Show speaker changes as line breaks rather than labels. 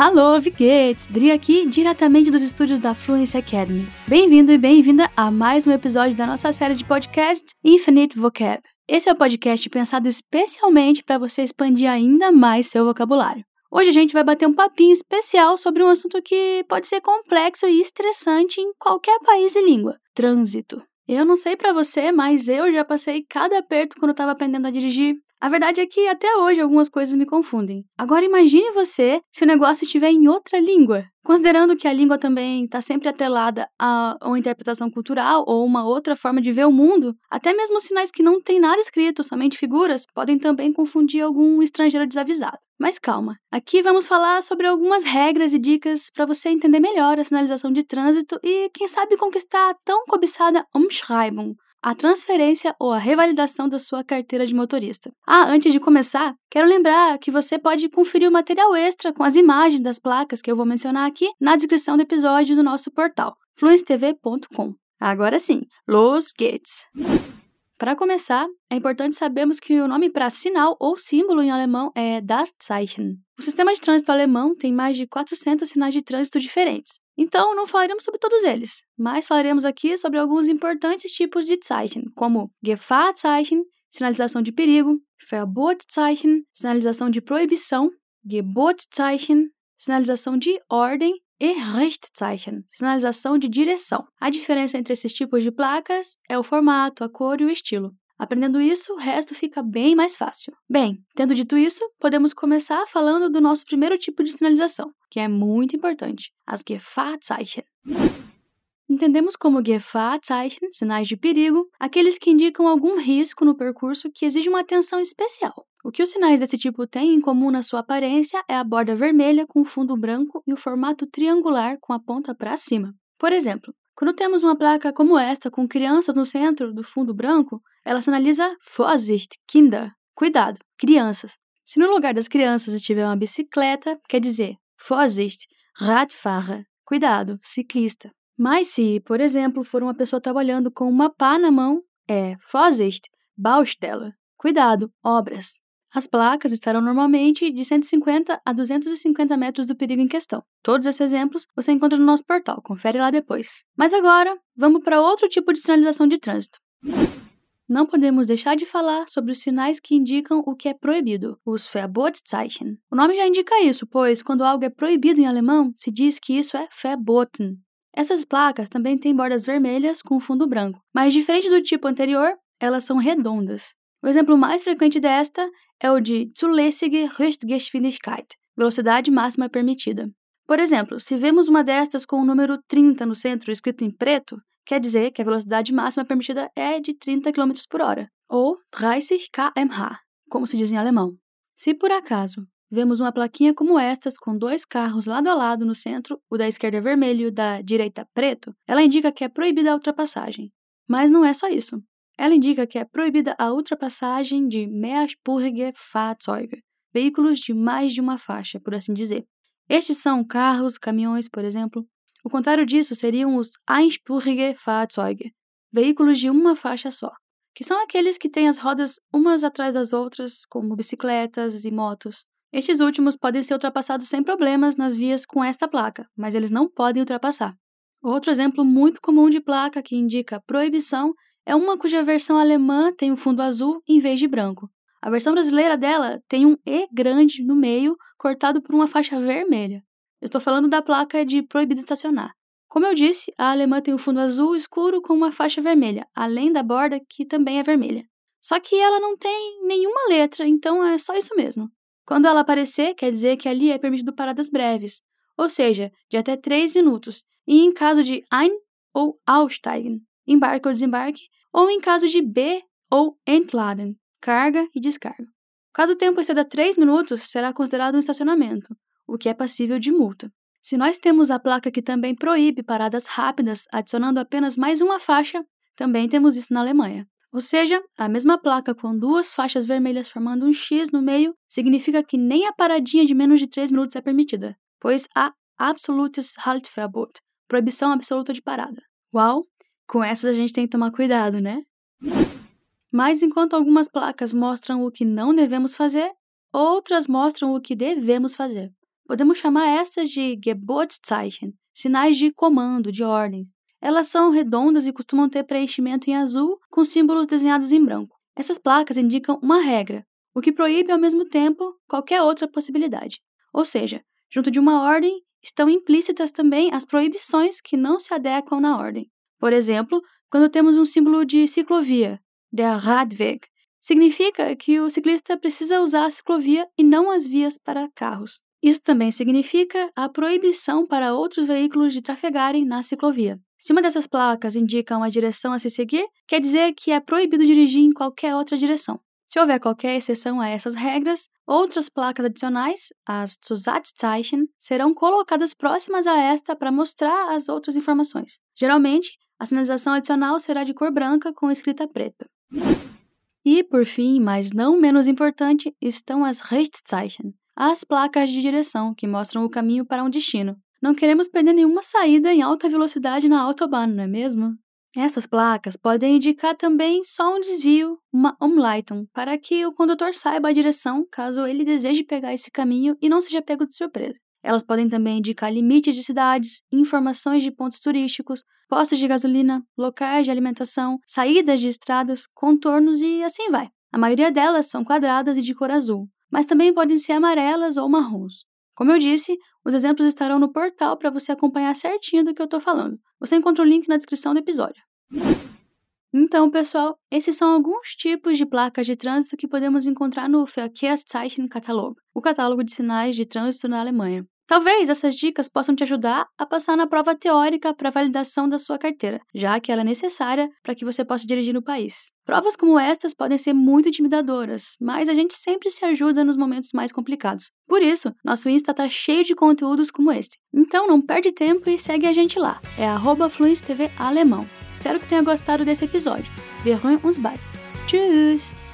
Alô, Viguetes! Dri aqui, diretamente dos estúdios da Fluency Academy. Bem-vindo e bem-vinda a mais um episódio da nossa série de podcast Infinite Vocab. Esse é o podcast pensado especialmente para você expandir ainda mais seu vocabulário. Hoje a gente vai bater um papinho especial sobre um assunto que pode ser complexo e estressante em qualquer país e língua: trânsito. Eu não sei para você, mas eu já passei cada aperto quando estava aprendendo a dirigir. A verdade é que até hoje algumas coisas me confundem. Agora imagine você se o negócio estiver em outra língua. Considerando que a língua também está sempre atrelada a uma interpretação cultural ou uma outra forma de ver o mundo, até mesmo sinais que não têm nada escrito, somente figuras, podem também confundir algum estrangeiro desavisado. Mas calma, aqui vamos falar sobre algumas regras e dicas para você entender melhor a sinalização de trânsito e, quem sabe, conquistar a tão cobiçada Umschreibung, a transferência ou a revalidação da sua carteira de motorista. Ah, antes de começar, quero lembrar que você pode conferir o material extra com as imagens das placas que eu vou mencionar aqui na descrição do episódio do nosso portal, fluencetv.com. Agora sim, los geht's! Para começar, é importante sabermos que o nome para sinal ou símbolo em alemão é Das Zeichen. O sistema de trânsito alemão tem mais de 400 sinais de trânsito diferentes. Então, não falaremos sobre todos eles, mas falaremos aqui sobre alguns importantes tipos de Zeichen, como Gefahrzeichen, sinalização de perigo, Verbotszeichen, sinalização de proibição, Gebotzeichen, sinalização de ordem e Richtzeichen, sinalização de direção. A diferença entre esses tipos de placas é o formato, a cor e o estilo. Aprendendo isso, o resto fica bem mais fácil. Bem, tendo dito isso, podemos começar falando do nosso primeiro tipo de sinalização, que é muito importante, as Gefahrzeichen. Entendemos como Gefahrzeichen, sinais de perigo, aqueles que indicam algum risco no percurso que exige uma atenção especial. O que os sinais desse tipo têm em comum na sua aparência é a borda vermelha com fundo branco e o formato triangular com a ponta para cima. Por exemplo, quando temos uma placa como esta com crianças no centro do fundo branco, ela sinaliza Vorsicht, Kinder, cuidado, crianças. Se no lugar das crianças estiver uma bicicleta, quer dizer Vorsicht, Radfahrer, cuidado, ciclista. Mas se, por exemplo, for uma pessoa trabalhando com uma pá na mão, é Vorsicht, Baustelle. Cuidado, obras. As placas estarão normalmente de 150 a 250 metros do perigo em questão. Todos esses exemplos você encontra no nosso portal, confere lá depois. Mas agora, vamos para outro tipo de sinalização de trânsito. Não podemos deixar de falar sobre os sinais que indicam o que é proibido, os Verbotszeichen. O nome já indica isso, pois quando algo é proibido em alemão, se diz que isso é verboten. Essas placas também têm bordas vermelhas com fundo branco, mas diferente do tipo anterior, elas são redondas. O exemplo mais frequente desta é o de zulässige Höchstgeschwindigkeit, velocidade máxima permitida. Por exemplo, se vemos uma destas com o número 30 no centro escrito em preto, quer dizer que a velocidade máxima permitida é de 30 km por hora, ou 30 km/h, como se diz em alemão. Se por acaso Vemos uma plaquinha como estas, com dois carros lado a lado no centro, o da esquerda vermelho e o da direita preto. Ela indica que é proibida a ultrapassagem. Mas não é só isso. Ela indica que é proibida a ultrapassagem de mehrspurige Fahrzeuge, veículos de mais de uma faixa, por assim dizer. Estes são carros, caminhões, por exemplo. O contrário disso seriam os einspurige Fahrzeuge, veículos de uma faixa só, que são aqueles que têm as rodas umas atrás das outras, como bicicletas e motos. Estes últimos podem ser ultrapassados sem problemas nas vias com esta placa, mas eles não podem ultrapassar. Outro exemplo muito comum de placa que indica proibição é uma cuja versão alemã tem um fundo azul em vez de branco. A versão brasileira dela tem um E grande no meio, cortado por uma faixa vermelha. Eu estou falando da placa de proibido estacionar. Como eu disse, a alemã tem um fundo azul escuro com uma faixa vermelha, além da borda que também é vermelha. Só que ela não tem nenhuma letra, então é só isso mesmo. Quando ela aparecer, quer dizer que ali é permitido paradas breves, ou seja, de até 3 minutos, e em caso de ein ou aussteigen, embarque ou desembarque, ou em caso de B ou entladen, carga e descarga. Caso o tempo exceda 3 minutos, será considerado um estacionamento, o que é passível de multa. Se nós temos a placa que também proíbe paradas rápidas, adicionando apenas mais uma faixa, também temos isso na Alemanha. Ou seja, a mesma placa com duas faixas vermelhas formando um X no meio significa que nem a paradinha de menos de 3 minutos é permitida, pois há absolutes Haltverbot, proibição absoluta de parada. Uau! Com essas a gente tem que tomar cuidado, né? Mas enquanto algumas placas mostram o que não devemos fazer, outras mostram o que devemos fazer. Podemos chamar essas de Geburtszeichen, sinais de comando, de ordens. Elas são redondas e costumam ter preenchimento em azul com símbolos desenhados em branco. Essas placas indicam uma regra, o que proíbe ao mesmo tempo qualquer outra possibilidade. Ou seja, junto de uma ordem estão implícitas também as proibições que não se adequam na ordem. Por exemplo, quando temos um símbolo de ciclovia, der Radweg, significa que o ciclista precisa usar a ciclovia e não as vias para carros. Isso também significa a proibição para outros veículos de trafegarem na ciclovia. Se uma dessas placas indica uma direção a se seguir, quer dizer que é proibido dirigir em qualquer outra direção. Se houver qualquer exceção a essas regras, outras placas adicionais, as Zusatzzeichen, serão colocadas próximas a esta para mostrar as outras informações. Geralmente, a sinalização adicional será de cor branca com escrita preta. E, por fim, mas não menos importante, estão as Richtzeichen, as placas de direção que mostram o caminho para um destino. Não queremos perder nenhuma saída em alta velocidade na autobahn, não é mesmo? Essas placas podem indicar também só um desvio, uma Umleitung, para que o condutor saiba a direção caso ele deseje pegar esse caminho e não seja pego de surpresa. Elas podem também indicar limites de cidades, informações de pontos turísticos, postos de gasolina, locais de alimentação, saídas de estradas, contornos e assim vai. A maioria delas são quadradas e de cor azul, mas também podem ser amarelas ou marrons. Como eu disse, os exemplos estarão no portal para você acompanhar certinho do que eu estou falando. Você encontra o link na descrição do episódio. Então, pessoal, esses são alguns tipos de placas de trânsito que podemos encontrar no Verkehrszeichen Katalog, o catálogo de sinais de trânsito na Alemanha. Talvez essas dicas possam te ajudar a passar na prova teórica para validação da sua carteira, já que ela é necessária para que você possa dirigir no país. Provas como estas podem ser muito intimidadoras, mas a gente sempre se ajuda nos momentos mais complicados. Por isso, nosso Insta tá cheio de conteúdos como esse. Então não perde tempo e segue a gente lá. É @fluencetv alemão. Espero que tenha gostado desse episódio. Hören uns bald. Tschüss!